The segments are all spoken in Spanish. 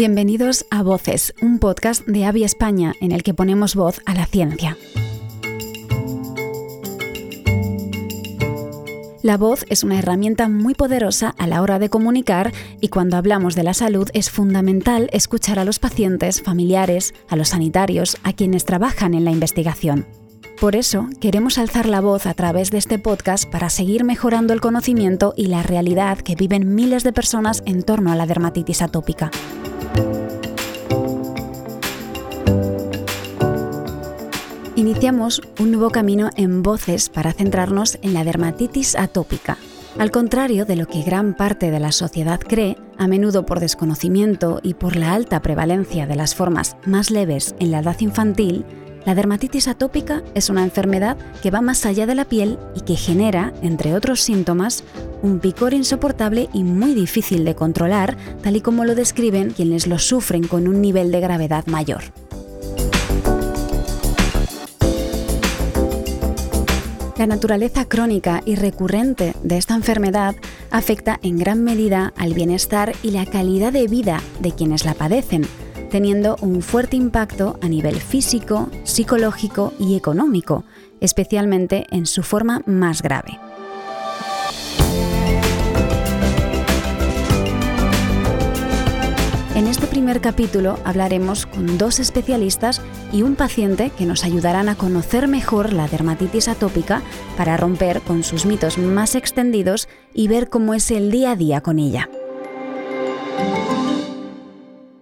Bienvenidos a Voces, un podcast de Avi España en el que ponemos voz a la ciencia. La voz es una herramienta muy poderosa a la hora de comunicar y cuando hablamos de la salud es fundamental escuchar a los pacientes, familiares, a los sanitarios, a quienes trabajan en la investigación. Por eso, queremos alzar la voz a través de este podcast para seguir mejorando el conocimiento y la realidad que viven miles de personas en torno a la dermatitis atópica. Iniciamos un nuevo camino en voces para centrarnos en la dermatitis atópica. Al contrario de lo que gran parte de la sociedad cree, a menudo por desconocimiento y por la alta prevalencia de las formas más leves en la edad infantil, la dermatitis atópica es una enfermedad que va más allá de la piel y que genera, entre otros síntomas, un picor insoportable y muy difícil de controlar, tal y como lo describen quienes lo sufren con un nivel de gravedad mayor. La naturaleza crónica y recurrente de esta enfermedad afecta en gran medida al bienestar y la calidad de vida de quienes la padecen, teniendo un fuerte impacto a nivel físico, psicológico y económico, especialmente en su forma más grave. Primer capítulo hablaremos con dos especialistas y un paciente que nos ayudarán a conocer mejor la dermatitis atópica para romper con sus mitos más extendidos y ver cómo es el día a día con ella.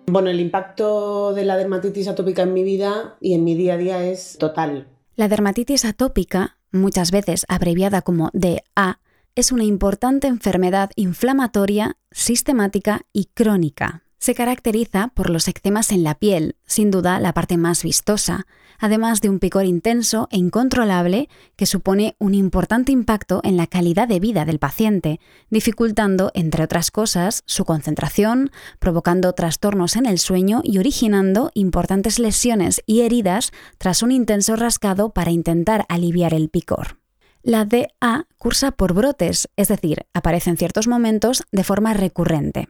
Bueno, el impacto de la dermatitis atópica en mi vida y en mi día a día es total. La dermatitis atópica, muchas veces abreviada como DA, es una importante enfermedad inflamatoria, sistemática y crónica. Se caracteriza por los eczemas en la piel, sin duda la parte más vistosa, además de un picor intenso e incontrolable que supone un importante impacto en la calidad de vida del paciente, dificultando, entre otras cosas, su concentración, provocando trastornos en el sueño y originando importantes lesiones y heridas tras un intenso rascado para intentar aliviar el picor. La DA cursa por brotes, es decir, aparece en ciertos momentos de forma recurrente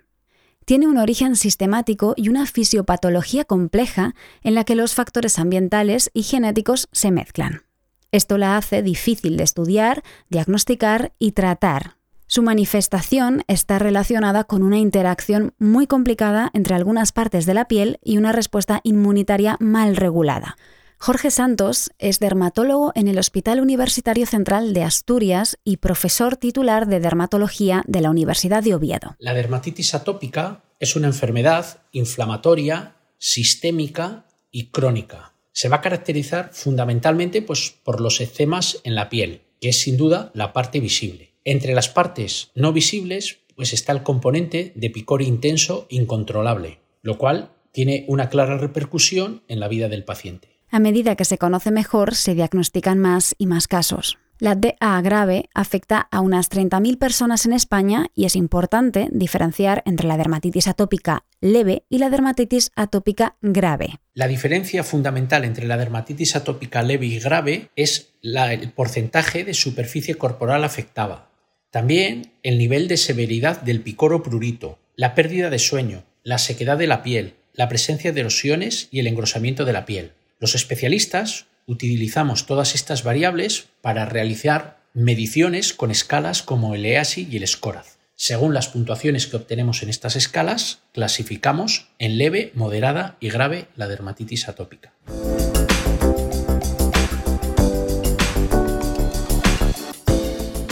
tiene un origen sistemático y una fisiopatología compleja en la que los factores ambientales y genéticos se mezclan. Esto la hace difícil de estudiar, diagnosticar y tratar. Su manifestación está relacionada con una interacción muy complicada entre algunas partes de la piel y una respuesta inmunitaria mal regulada. Jorge Santos es dermatólogo en el Hospital Universitario Central de Asturias y profesor titular de dermatología de la Universidad de Oviedo. La dermatitis atópica es una enfermedad inflamatoria, sistémica y crónica. Se va a caracterizar fundamentalmente pues, por los eczemas en la piel, que es sin duda la parte visible. Entre las partes no visibles pues está el componente de picor intenso incontrolable, lo cual tiene una clara repercusión en la vida del paciente. A medida que se conoce mejor, se diagnostican más y más casos. La DA grave afecta a unas 30.000 personas en España y es importante diferenciar entre la dermatitis atópica leve y la dermatitis atópica grave. La diferencia fundamental entre la dermatitis atópica leve y grave es el porcentaje de superficie corporal afectada. También el nivel de severidad del picor o prurito, la pérdida de sueño, la sequedad de la piel, la presencia de erosiones y el engrosamiento de la piel. Los especialistas utilizamos todas estas variables para realizar mediciones con escalas como el EASI y el SCORAZ. Según las puntuaciones que obtenemos en estas escalas, clasificamos en leve, moderada y grave la dermatitis atópica.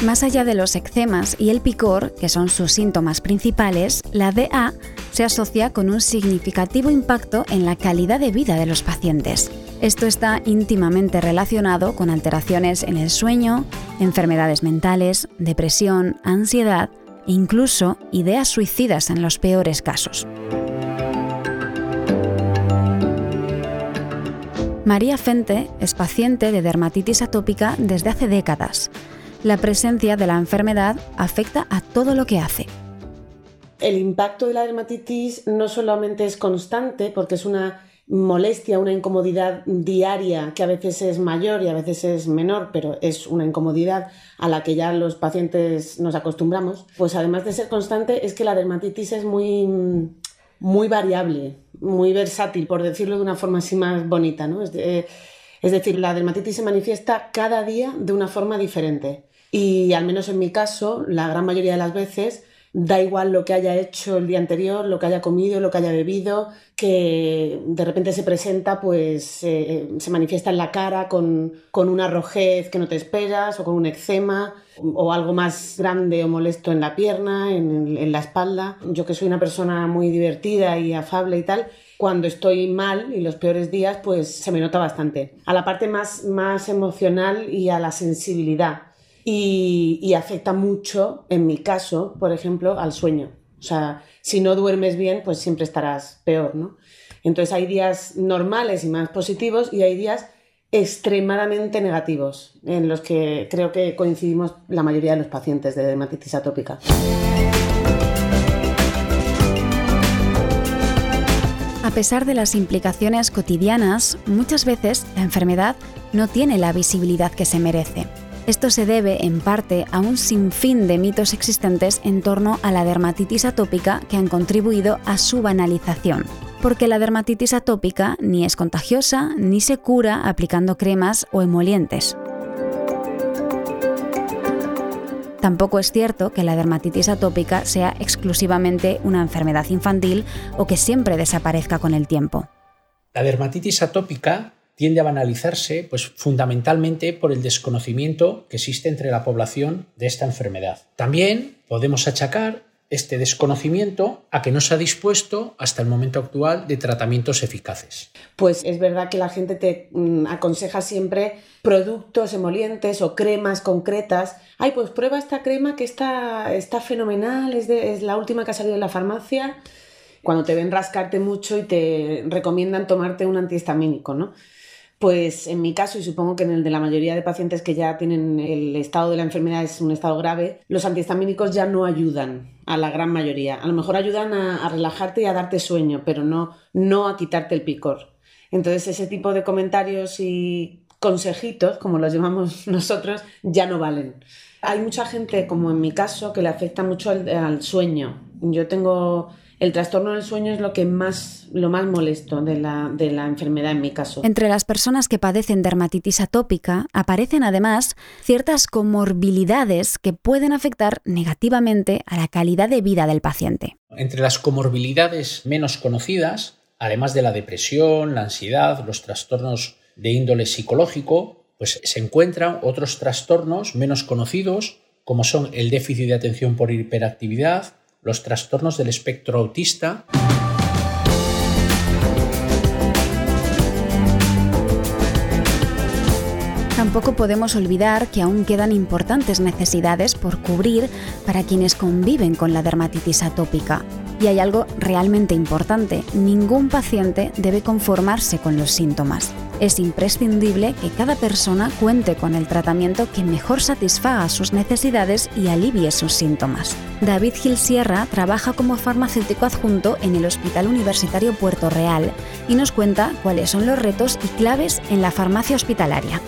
Más allá de los eczemas y el picor, que son sus síntomas principales, la DA se asocia con un significativo impacto en la calidad de vida de los pacientes. Esto está íntimamente relacionado con alteraciones en el sueño, enfermedades mentales, depresión, ansiedad e incluso ideas suicidas en los peores casos. María Fente es paciente de dermatitis atópica desde hace décadas la presencia de la enfermedad afecta a todo lo que hace. El impacto de la dermatitis no solamente es constante, porque es una molestia, una incomodidad diaria que a veces es mayor y a veces es menor, pero es una incomodidad a la que ya los pacientes nos acostumbramos, pues además de ser constante es que la dermatitis es muy muy variable, muy versátil, por decirlo de una forma así más bonita, ¿no? Es, es decir, la dermatitis se manifiesta cada día de una forma diferente. Y al menos en mi caso, la gran mayoría de las veces, da igual lo que haya hecho el día anterior, lo que haya comido, lo que haya bebido, que de repente se presenta, pues eh, se manifiesta en la cara con, una rojez que no te esperas, o con un eczema, o algo más grande o molesto en la pierna, en, en la espalda. Yo que soy una persona muy divertida y afable y tal, cuando estoy mal y los peores días, pues se me nota bastante. A la parte más, más emocional y a la sensibilidad y, afecta mucho, en mi caso, por ejemplo, al sueño. O sea, si no duermes bien, pues siempre estarás peor, ¿no? Entonces hay días normales y más positivos y hay días extremadamente negativos, en los que creo que coincidimos la mayoría de los pacientes de dermatitis atópica. A pesar de las implicaciones cotidianas, muchas veces la enfermedad no tiene la visibilidad que se merece. Esto se debe, en parte, a un sinfín de mitos existentes en torno a la dermatitis atópica que han contribuido a su banalización. Porque la dermatitis atópica ni es contagiosa ni se cura aplicando cremas o emolientes. Tampoco es cierto que la dermatitis atópica sea exclusivamente una enfermedad infantil o que siempre desaparezca con el tiempo. La dermatitis atópica tiende a banalizarse pues, fundamentalmente por el desconocimiento que existe entre la población de esta enfermedad. También podemos achacar este desconocimiento a que no se ha dispuesto hasta el momento actual de tratamientos eficaces. Pues es verdad que la gente te mm, aconseja siempre productos emolientes o cremas concretas. Ay, pues prueba esta crema que está, está fenomenal, es, es la última que ha salido en la farmacia. Cuando te ven rascarte mucho y te recomiendan tomarte un antihistamínico, ¿no? Pues en mi caso, y supongo que en el de la mayoría de pacientes que ya tienen el estado de la enfermedad es un estado grave, los antihistamínicos ya no ayudan a la gran mayoría. A lo mejor ayudan a, relajarte y a darte sueño, pero no, no a quitarte el picor. Entonces ese tipo de comentarios y consejitos, como los llamamos nosotros, ya no valen. Hay mucha gente, como en mi caso, que le afecta mucho al sueño. Yo tengo el trastorno del sueño es lo que más, lo más molesto de la, de la enfermedad en mi caso. Entre las personas que padecen dermatitis atópica aparecen además ciertas comorbilidades que pueden afectar negativamente a la calidad de vida del paciente. Entre las comorbilidades menos conocidas, además de la depresión, la ansiedad, los trastornos de índole psicológico, pues se encuentran otros trastornos menos conocidos como son el déficit de atención por hiperactividad, los trastornos del espectro autista. Tampoco podemos olvidar que aún quedan importantes necesidades por cubrir para quienes conviven con la dermatitis atópica. Y hay algo realmente importante, ningún paciente debe conformarse con los síntomas. Es imprescindible que cada persona cuente con el tratamiento que mejor satisfaga sus necesidades y alivie sus síntomas. David Gil Sierra trabaja como farmacéutico adjunto en el Hospital Universitario Puerto Real y nos cuenta cuáles son los retos y claves en la farmacia hospitalaria.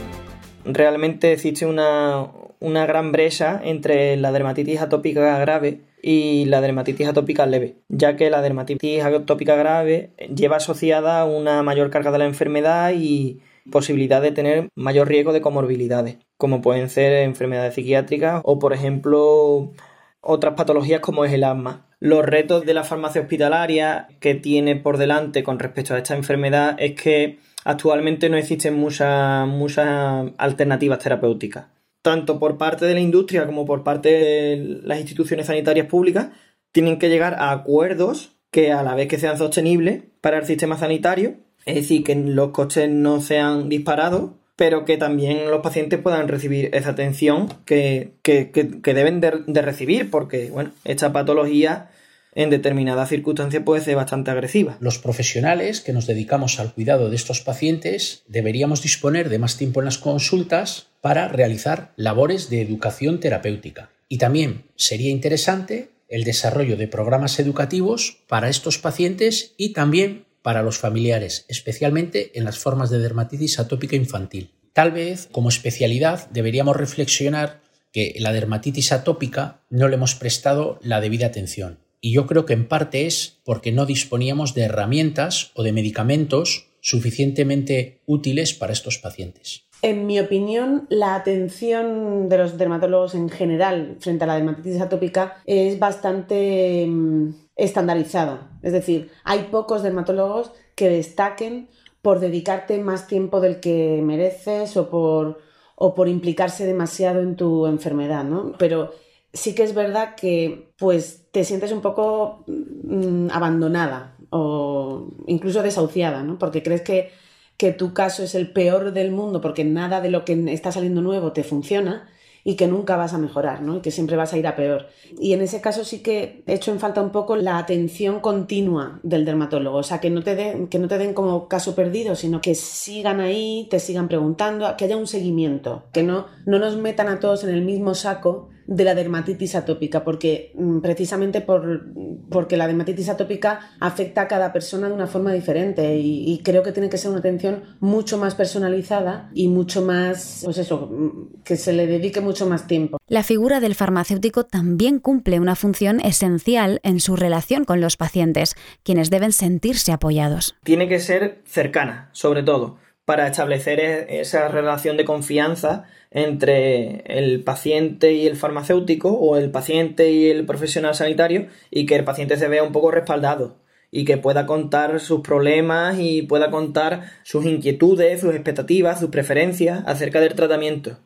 Realmente existe una, una gran brecha entre la dermatitis atópica grave y la dermatitis atópica leve, ya que la dermatitis atópica grave lleva asociada una mayor carga de la enfermedad y posibilidad de tener mayor riesgo de comorbilidades, como pueden ser enfermedades psiquiátricas o, por ejemplo, otras patologías como es el asma. Los retos de la farmacia hospitalaria que tiene por delante con respecto a esta enfermedad es que actualmente no existen muchas, muchas alternativas terapéuticas tanto por parte de la industria como por parte de las instituciones sanitarias públicas, tienen que llegar a acuerdos que a la vez que sean sostenibles para el sistema sanitario, es decir, que los costes no sean disparados, pero que también los pacientes puedan recibir esa atención que, deben de, de, recibir, porque bueno, esta patología en determinadas circunstancias puede ser bastante agresiva. Los profesionales que nos dedicamos al cuidado de estos pacientes deberíamos disponer de más tiempo en las consultas para realizar labores de educación terapéutica. Y también sería interesante el desarrollo de programas educativos para estos pacientes y también para los familiares, especialmente en las formas de dermatitis atópica infantil. Tal vez, como especialidad, deberíamos reflexionar que la dermatitis atópica no le hemos prestado la debida atención y yo creo que en parte es porque no disponíamos de herramientas o de medicamentos suficientemente útiles para estos pacientes. En mi opinión, la atención de los dermatólogos en general frente a la dermatitis atópica es bastante mm, estandarizada. Es decir, hay pocos dermatólogos que destaquen por dedicarte más tiempo del que mereces o por, o por implicarse demasiado en tu enfermedad, ¿no? Pero sí que es verdad que pues te sientes un poco mm, abandonada o incluso desahuciada, ¿no? Porque crees que, que tu caso es el peor del mundo porque nada de lo que está saliendo nuevo te funciona y que nunca vas a mejorar, ¿no? Y que siempre vas a ir a peor. Y en ese caso sí que he hecho en falta un poco la atención continua del dermatólogo, o sea, que no te den, que no te den como caso perdido, sino que sigan ahí, te sigan preguntando, que haya un seguimiento, que no, no nos metan a todos en el mismo saco de la dermatitis atópica, porque mm, precisamente por, porque la dermatitis atópica afecta a cada persona de una forma diferente y, creo que tiene que ser una atención mucho más personalizada y mucho más, pues eso, mm, que se le dedique mucho más tiempo. La figura del farmacéutico también cumple una función esencial en su relación con los pacientes, quienes deben sentirse apoyados. Tiene que ser cercana, sobre todo para establecer e-, esa relación de confianza entre el paciente y el farmacéutico o el paciente y el profesional sanitario y que el paciente se vea un poco respaldado y que pueda contar sus problemas y pueda contar sus inquietudes, sus expectativas, sus preferencias acerca del tratamiento.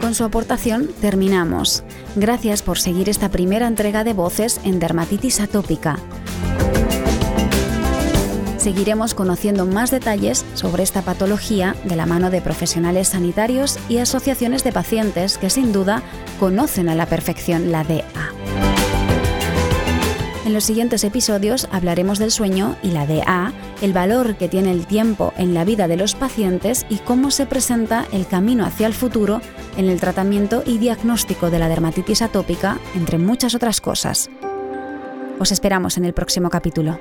Con su aportación terminamos. Gracias por seguir esta primera entrega de voces en dermatitis atópica. Seguiremos conociendo más detalles sobre esta patología de la mano de profesionales sanitarios y asociaciones de pacientes que sin duda conocen a la perfección la DA. En los siguientes episodios hablaremos del sueño y la DA, el valor que tiene el tiempo en la vida de los pacientes y cómo se presenta el camino hacia el futuro en el tratamiento y diagnóstico de la dermatitis atópica, entre muchas otras cosas. Os esperamos en el próximo capítulo.